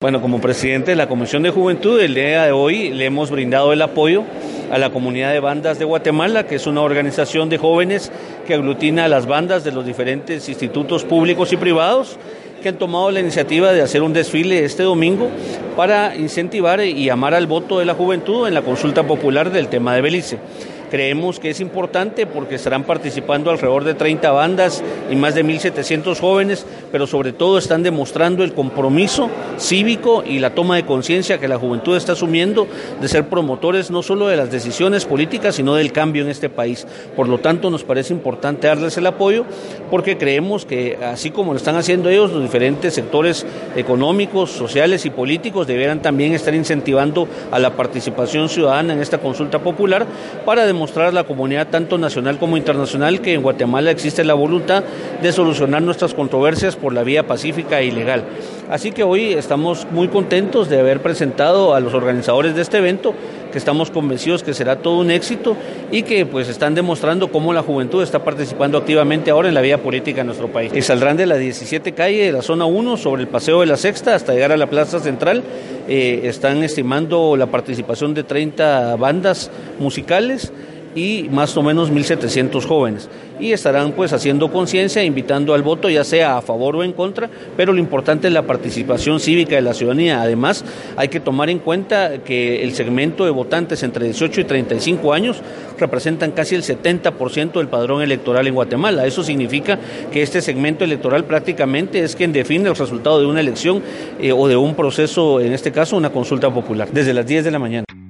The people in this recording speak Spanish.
Bueno, como presidente de la Comisión de Juventud, el día de hoy le hemos brindado el apoyo a la comunidad de bandas de Guatemala, que es una organización de jóvenes que aglutina a las bandas de los diferentes institutos públicos y privados que han tomado la iniciativa de hacer un desfile este domingo para incentivar y llamar al voto de la juventud en la consulta popular del tema de Belice. Creemos que es importante porque estarán participando alrededor de 30 bandas y más de 1.700 jóvenes, pero sobre todo están demostrando el compromiso cívico y la toma de conciencia que la juventud está asumiendo de ser promotores no solo de las decisiones políticas, sino del cambio en este país. Por lo tanto, nos parece importante darles el apoyo porque creemos que así como lo están haciendo ellos, los diferentes sectores económicos, sociales y políticos deberán también estar incentivando a la participación ciudadana en esta consulta popular para demostrar mostrar a la comunidad tanto nacional como internacional que en Guatemala existe la voluntad de solucionar nuestras controversias por la vía pacífica y legal. Así que hoy estamos muy contentos de haber presentado a los organizadores de este evento, que estamos convencidos que será todo un éxito y que pues están demostrando cómo la juventud está participando activamente ahora en la vida política de nuestro país. Y saldrán de la 17 calle de la zona 1 sobre el Paseo de la Sexta hasta llegar a la Plaza Central. Eh, están estimando la participación de 30 bandas musicales y más o menos 1.700 jóvenes. Y estarán pues haciendo conciencia, invitando al voto, ya sea a favor o en contra, pero lo importante es la participación cívica de la ciudadanía. Además, hay que tomar en cuenta que el segmento de votantes entre 18 y 35 años representan casi el 70% del padrón electoral en Guatemala. Eso significa que este segmento electoral prácticamente es quien define el resultado de una elección eh, o de un proceso, en este caso una consulta popular, desde las 10 de la mañana.